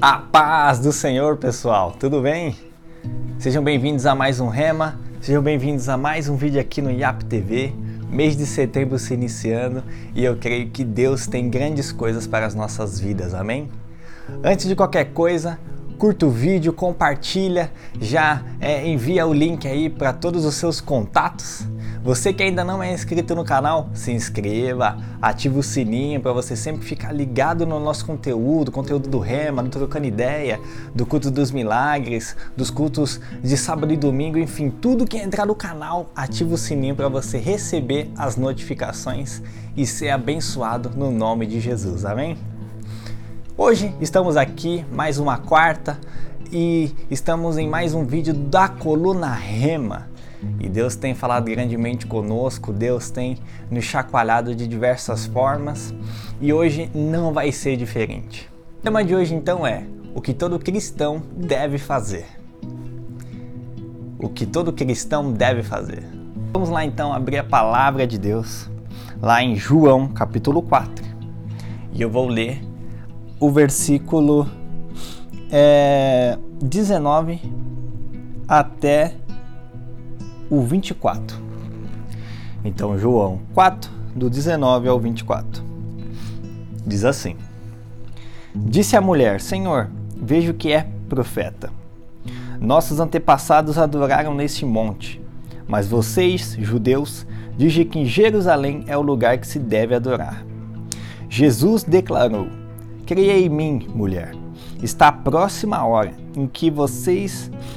A paz do Senhor, pessoal, tudo bem? Sejam bem-vindos a mais um Rema, sejam bem-vindos a mais um vídeo aqui no IAP TV. Mês de setembro se iniciando e eu creio que Deus tem grandes coisas para as nossas vidas, amém? Antes de qualquer coisa, curta o vídeo, compartilha, já é, envia o link aí para todos os seus contatos. Você que ainda não é inscrito no canal, se inscreva, ative o sininho para você sempre ficar ligado no nosso conteúdo, conteúdo do Rema, do Trocando Ideia, do Culto dos Milagres, dos cultos de sábado e domingo, enfim, tudo que entrar no canal, ative o sininho para você receber as notificações e ser abençoado no nome de Jesus. Amém? Hoje estamos aqui mais uma quarta e estamos em mais um vídeo da coluna Rema. E Deus tem falado grandemente conosco, Deus tem nos chacoalhado de diversas formas e hoje não vai ser diferente. O tema de hoje então é o que todo cristão deve fazer. O que todo cristão deve fazer. Vamos lá então abrir a palavra de Deus lá em João capítulo 4 e eu vou ler o versículo é, 19 até o 24. Então, João 4, do 19 ao 24. Diz assim: Disse a mulher: Senhor, vejo que é profeta. Nossos antepassados adoraram neste monte, mas vocês, judeus, dizem que Jerusalém é o lugar que se deve adorar. Jesus declarou: Creia em mim, mulher. Está próxima a hora em que vocês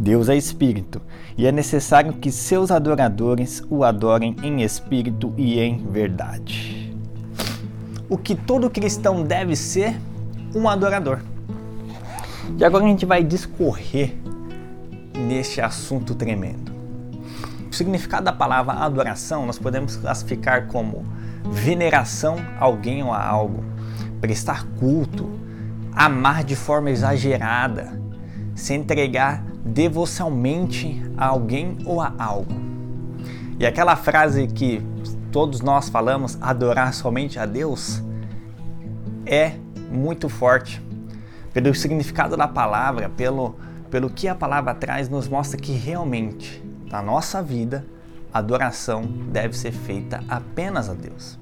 Deus é espírito, e é necessário que seus adoradores o adorem em espírito e em verdade. O que todo cristão deve ser? Um adorador. E agora a gente vai discorrer neste assunto tremendo. O significado da palavra adoração nós podemos classificar como veneração a alguém ou a algo, prestar culto, amar de forma exagerada, se entregar devocionalmente a alguém ou a algo. E aquela frase que todos nós falamos, adorar somente a Deus, é muito forte. Pelo significado da palavra, pelo, pelo que a palavra traz, nos mostra que realmente, na nossa vida, a adoração deve ser feita apenas a Deus.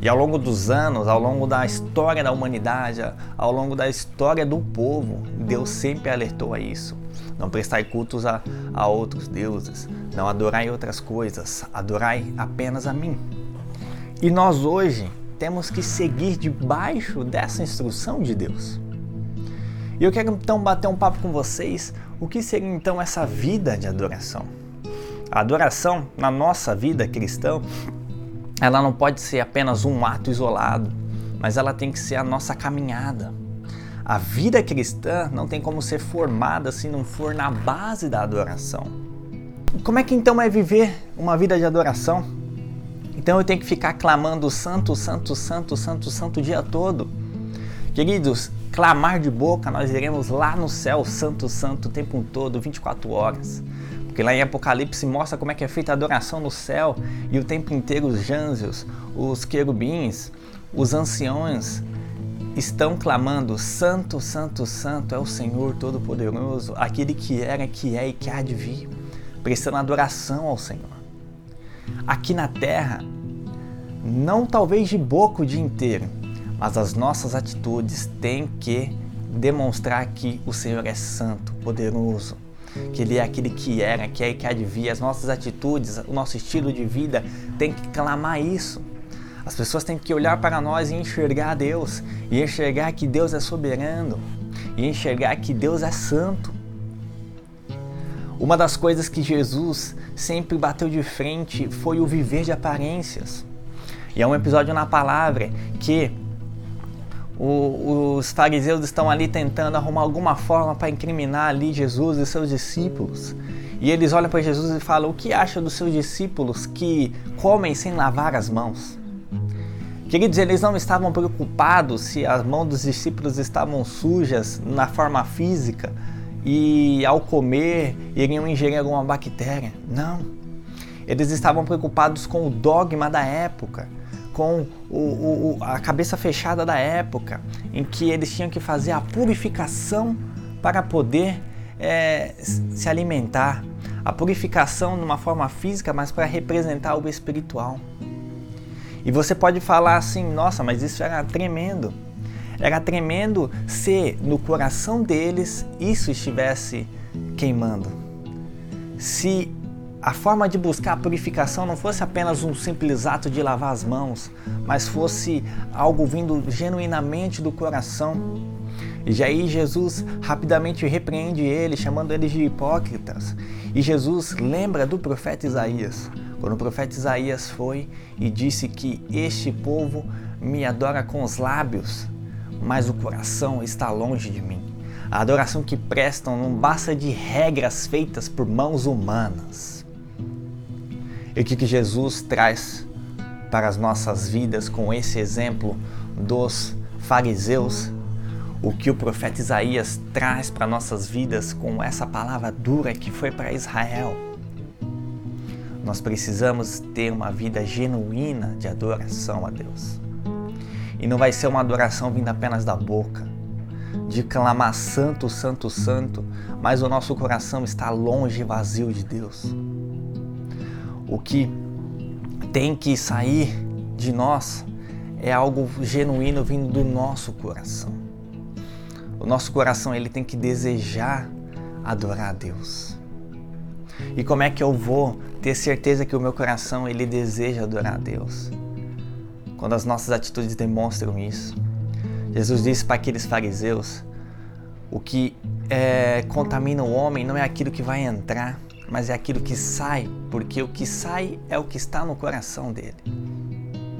E ao longo dos anos, ao longo da história da humanidade, ao longo da história do povo, Deus sempre alertou a isso. Não prestai cultos a, a outros deuses, não adorai outras coisas, adorai apenas a mim. E nós hoje temos que seguir debaixo dessa instrução de Deus. E eu quero então bater um papo com vocês, o que seria então essa vida de adoração? A adoração na nossa vida cristã ela não pode ser apenas um ato isolado, mas ela tem que ser a nossa caminhada. A vida cristã não tem como ser formada se não for na base da adoração. Como é que então é viver uma vida de adoração? Então eu tenho que ficar clamando santo, santo, santo, santo, santo o dia todo. Queridos, clamar de boca, nós iremos lá no céu, santo, santo, o tempo todo, 24 horas. Porque lá em Apocalipse mostra como é que é feita a adoração no céu e o tempo inteiro os anjos, os querubins, os anciões estão clamando: Santo, Santo, Santo é o Senhor Todo-Poderoso, aquele que era, que é e que há de vir, prestando adoração ao Senhor. Aqui na terra, não talvez de boca o dia inteiro, mas as nossas atitudes têm que demonstrar que o Senhor é santo, poderoso, que Ele é aquele que era, que é e que vir. As nossas atitudes, o nosso estilo de vida tem que clamar isso. As pessoas têm que olhar para nós e enxergar Deus, e enxergar que Deus é soberano, e enxergar que Deus é santo. Uma das coisas que Jesus sempre bateu de frente foi o viver de aparências. E é um episódio na palavra que o, os fariseus estão ali tentando arrumar alguma forma para incriminar ali Jesus e seus discípulos. E eles olham para Jesus e falam: O que acha dos seus discípulos que comem sem lavar as mãos? Queridos, eles não estavam preocupados se as mãos dos discípulos estavam sujas na forma física e ao comer iriam ingerir alguma bactéria. Não. Eles estavam preocupados com o dogma da época, com o, o, a cabeça fechada da época, em que eles tinham que fazer a purificação para poder é, se alimentar. A purificação numa forma física, mas para representar o espiritual. E você pode falar assim: nossa, mas isso era tremendo. Era tremendo se no coração deles isso estivesse queimando. Se a forma de buscar a purificação não fosse apenas um simples ato de lavar as mãos, mas fosse algo vindo genuinamente do coração. E aí Jesus rapidamente repreende eles, chamando eles de hipócritas. E Jesus lembra do profeta Isaías. Quando o profeta Isaías foi e disse que este povo me adora com os lábios, mas o coração está longe de mim. A adoração que prestam não basta de regras feitas por mãos humanas. E o que Jesus traz para as nossas vidas com esse exemplo dos fariseus? O que o profeta Isaías traz para nossas vidas com essa palavra dura que foi para Israel? Nós precisamos ter uma vida genuína de adoração a Deus. E não vai ser uma adoração vinda apenas da boca, de clamar santo, santo, santo, mas o nosso coração está longe e vazio de Deus. O que tem que sair de nós é algo genuíno vindo do nosso coração. O nosso coração ele tem que desejar adorar a Deus. E como é que eu vou ter certeza que o meu coração ele deseja adorar a Deus? Quando as nossas atitudes demonstram isso. Jesus disse para aqueles fariseus: o que é, contamina o homem não é aquilo que vai entrar, mas é aquilo que sai, porque o que sai é o que está no coração dele.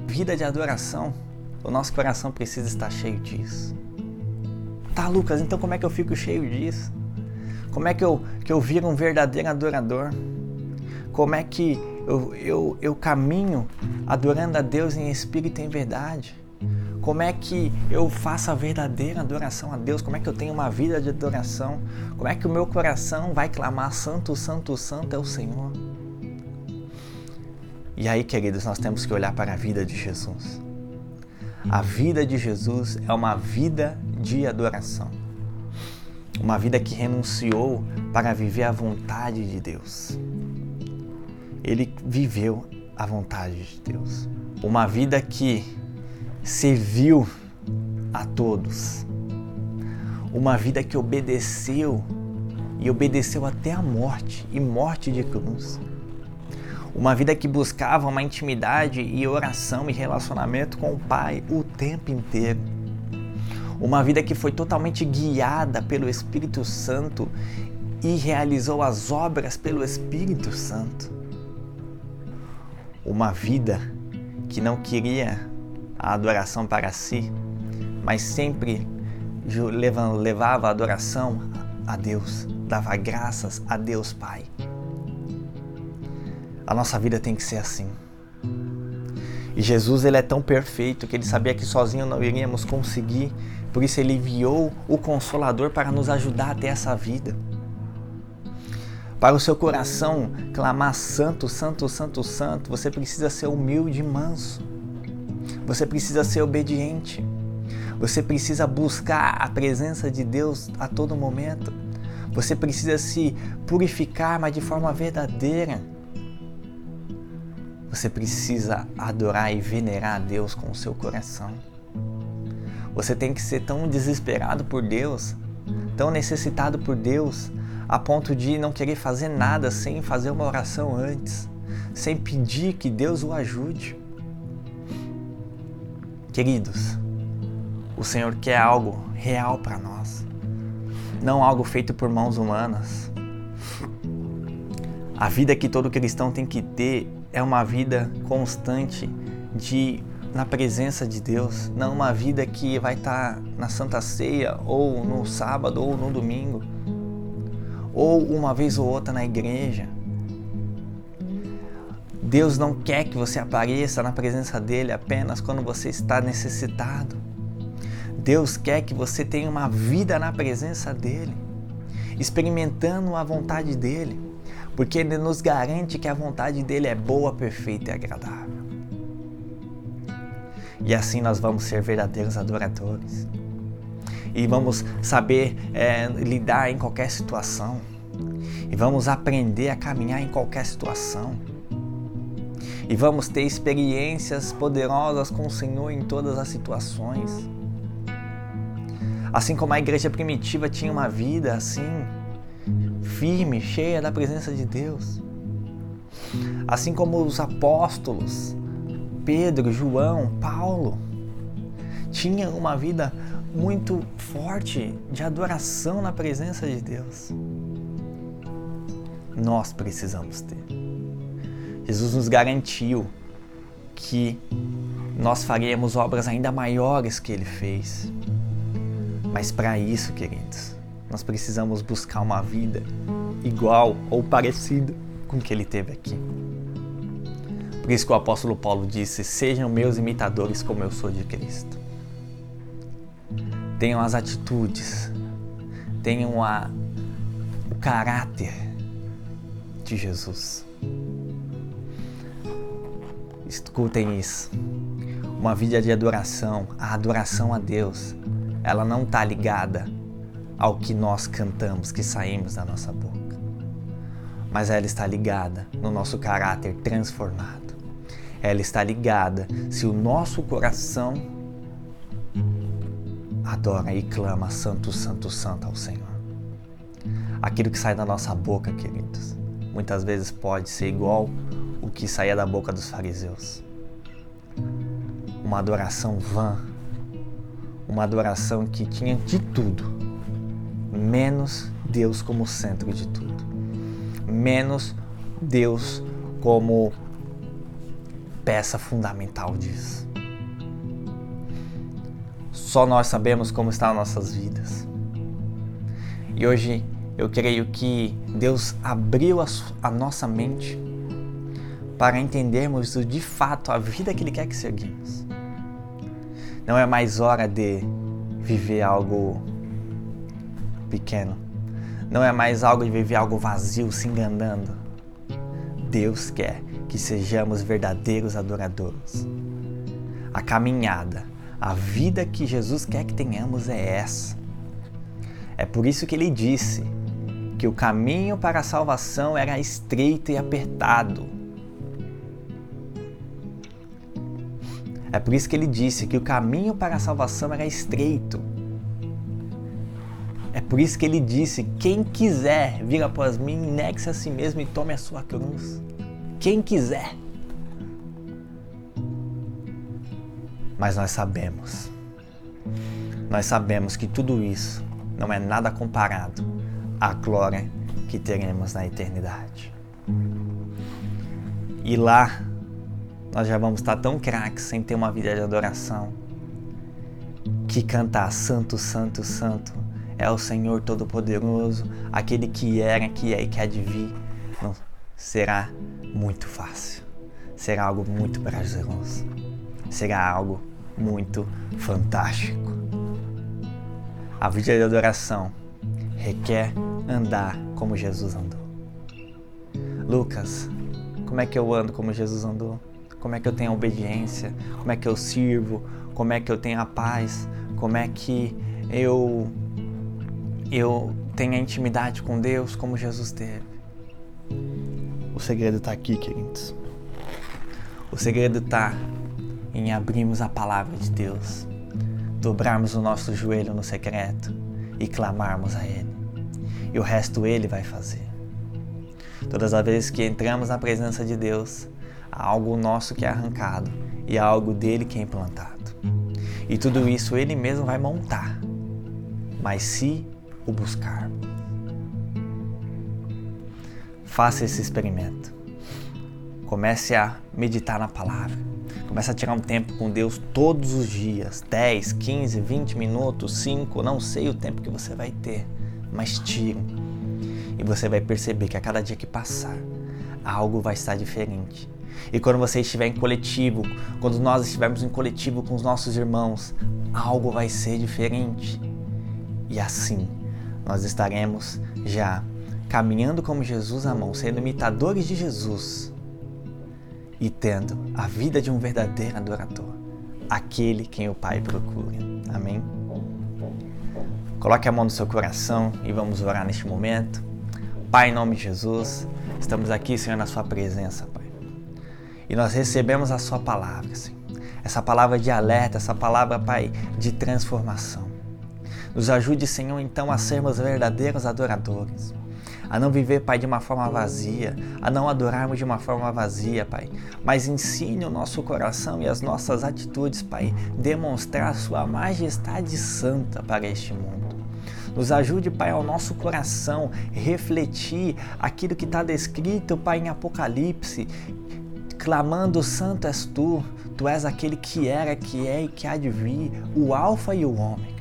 Vida de adoração, o nosso coração precisa estar cheio disso. Tá, Lucas, então como é que eu fico cheio disso? Como é que eu, que eu viro um verdadeiro adorador? Como é que eu, eu, eu caminho adorando a Deus em espírito e em verdade? Como é que eu faço a verdadeira adoração a Deus? Como é que eu tenho uma vida de adoração? Como é que o meu coração vai clamar: Santo, Santo, Santo é o Senhor? E aí, queridos, nós temos que olhar para a vida de Jesus. A vida de Jesus é uma vida de adoração uma vida que renunciou para viver a vontade de Deus. Ele viveu a vontade de Deus. Uma vida que serviu a todos. Uma vida que obedeceu e obedeceu até a morte e morte de cruz. Uma vida que buscava uma intimidade e oração e relacionamento com o Pai o tempo inteiro uma vida que foi totalmente guiada pelo Espírito Santo e realizou as obras pelo Espírito Santo. Uma vida que não queria a adoração para si, mas sempre levava a adoração a Deus, dava graças a Deus Pai. A nossa vida tem que ser assim. E Jesus ele é tão perfeito que ele sabia que sozinho não iríamos conseguir por isso ele enviou o Consolador para nos ajudar a ter essa vida. Para o seu coração clamar santo, santo, santo, santo, você precisa ser humilde e manso. Você precisa ser obediente. Você precisa buscar a presença de Deus a todo momento. Você precisa se purificar, mas de forma verdadeira. Você precisa adorar e venerar a Deus com o seu coração. Você tem que ser tão desesperado por Deus, tão necessitado por Deus, a ponto de não querer fazer nada sem fazer uma oração antes, sem pedir que Deus o ajude. Queridos, o Senhor quer algo real para nós, não algo feito por mãos humanas. A vida que todo cristão tem que ter é uma vida constante de na presença de Deus, não uma vida que vai estar tá na Santa Ceia ou no sábado ou no domingo, ou uma vez ou outra na igreja. Deus não quer que você apareça na presença dele apenas quando você está necessitado. Deus quer que você tenha uma vida na presença dele, experimentando a vontade dele, porque ele nos garante que a vontade dele é boa, perfeita e agradável. E assim nós vamos ser verdadeiros adoradores. E vamos saber é, lidar em qualquer situação. E vamos aprender a caminhar em qualquer situação. E vamos ter experiências poderosas com o Senhor em todas as situações. Assim como a igreja primitiva tinha uma vida assim, firme, cheia da presença de Deus. Assim como os apóstolos Pedro, João, Paulo tinham uma vida muito forte de adoração na presença de Deus. Nós precisamos ter. Jesus nos garantiu que nós faríamos obras ainda maiores que ele fez. Mas para isso, queridos, nós precisamos buscar uma vida igual ou parecida com o que ele teve aqui. Por isso que o apóstolo Paulo disse: Sejam meus imitadores como eu sou de Cristo. Tenham as atitudes, tenham a, o caráter de Jesus. Escutem isso. Uma vida de adoração, a adoração a Deus, ela não está ligada ao que nós cantamos, que saímos da nossa boca, mas ela está ligada no nosso caráter transformado ela está ligada se o nosso coração adora e clama Santo, Santo, Santo ao Senhor. Aquilo que sai da nossa boca, queridos, muitas vezes pode ser igual o que saía da boca dos fariseus. Uma adoração vã, uma adoração que tinha de tudo, menos Deus como centro de tudo, menos Deus como peça fundamental disso. Só nós sabemos como estão nossas vidas. E hoje eu creio que Deus abriu a, a nossa mente para entendermos de fato a vida que Ele quer que seguimos. Não é mais hora de viver algo pequeno. Não é mais algo de viver algo vazio, se enganando. Deus quer que sejamos verdadeiros adoradores. A caminhada, a vida que Jesus quer que tenhamos é essa. É por isso que ele disse que o caminho para a salvação era estreito e apertado. É por isso que ele disse que o caminho para a salvação era estreito. É por isso que ele disse: quem quiser vir após mim, negue-se a si mesmo e tome a sua cruz quem quiser. Mas nós sabemos, nós sabemos que tudo isso não é nada comparado à glória que teremos na eternidade. E lá nós já vamos estar tão craques sem ter uma vida de adoração que cantar Santo, Santo, Santo é o Senhor Todo-Poderoso, aquele que era, que é e que há de vir. Não, será muito fácil. Será algo muito prazeroso. Será algo muito fantástico. A vida de adoração requer andar como Jesus andou. Lucas, como é que eu ando como Jesus andou? Como é que eu tenho a obediência? Como é que eu sirvo? Como é que eu tenho a paz? Como é que eu eu tenho a intimidade com Deus como Jesus teve? O segredo está aqui, queridos. O segredo está em abrirmos a palavra de Deus, dobrarmos o nosso joelho no secreto e clamarmos a Ele. E o resto Ele vai fazer. Todas as vezes que entramos na presença de Deus, há algo nosso que é arrancado e há algo dele que é implantado. E tudo isso Ele mesmo vai montar, mas se o buscarmos. Faça esse experimento. Comece a meditar na palavra. Começa a tirar um tempo com Deus todos os dias, 10, 15, 20 minutos, 5, não sei o tempo que você vai ter, mas tira. E você vai perceber que a cada dia que passar, algo vai estar diferente. E quando você estiver em coletivo, quando nós estivermos em coletivo com os nossos irmãos, algo vai ser diferente. E assim, nós estaremos já caminhando como Jesus mão, sendo imitadores de Jesus e tendo a vida de um verdadeiro adorador, aquele quem o Pai procura. Amém? Coloque a mão no seu coração e vamos orar neste momento. Pai, em nome de Jesus, estamos aqui, Senhor, na Sua presença, Pai. E nós recebemos a Sua palavra, Senhor. Essa palavra de alerta, essa palavra, Pai, de transformação. Nos ajude, Senhor, então a sermos verdadeiros adoradores a não viver, Pai, de uma forma vazia, a não adorarmos de uma forma vazia, Pai. Mas ensine o nosso coração e as nossas atitudes, Pai, demonstrar a Sua majestade santa para este mundo. Nos ajude, Pai, ao nosso coração refletir aquilo que está descrito, Pai, em Apocalipse, clamando: Santo és tu, tu és aquele que era, que é e que há de vir, o Alfa e o Ômega.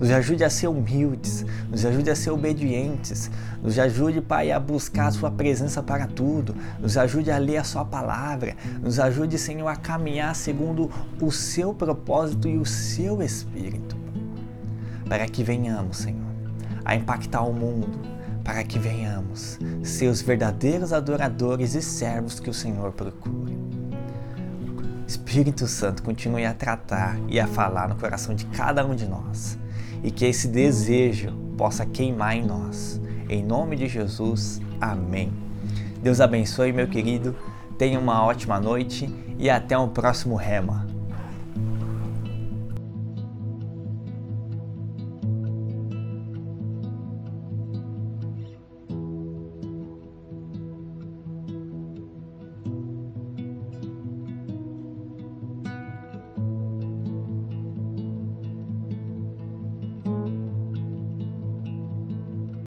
Nos ajude a ser humildes, nos ajude a ser obedientes, nos ajude, Pai, a buscar a Sua presença para tudo, nos ajude a ler a Sua palavra, nos ajude, Senhor, a caminhar segundo o Seu propósito e o Seu Espírito, para que venhamos, Senhor, a impactar o mundo, para que venhamos ser os verdadeiros adoradores e servos que o Senhor procura. Espírito Santo continue a tratar e a falar no coração de cada um de nós e que esse desejo possa queimar em nós. Em nome de Jesus, amém. Deus abençoe, meu querido. Tenha uma ótima noite e até o próximo Rema.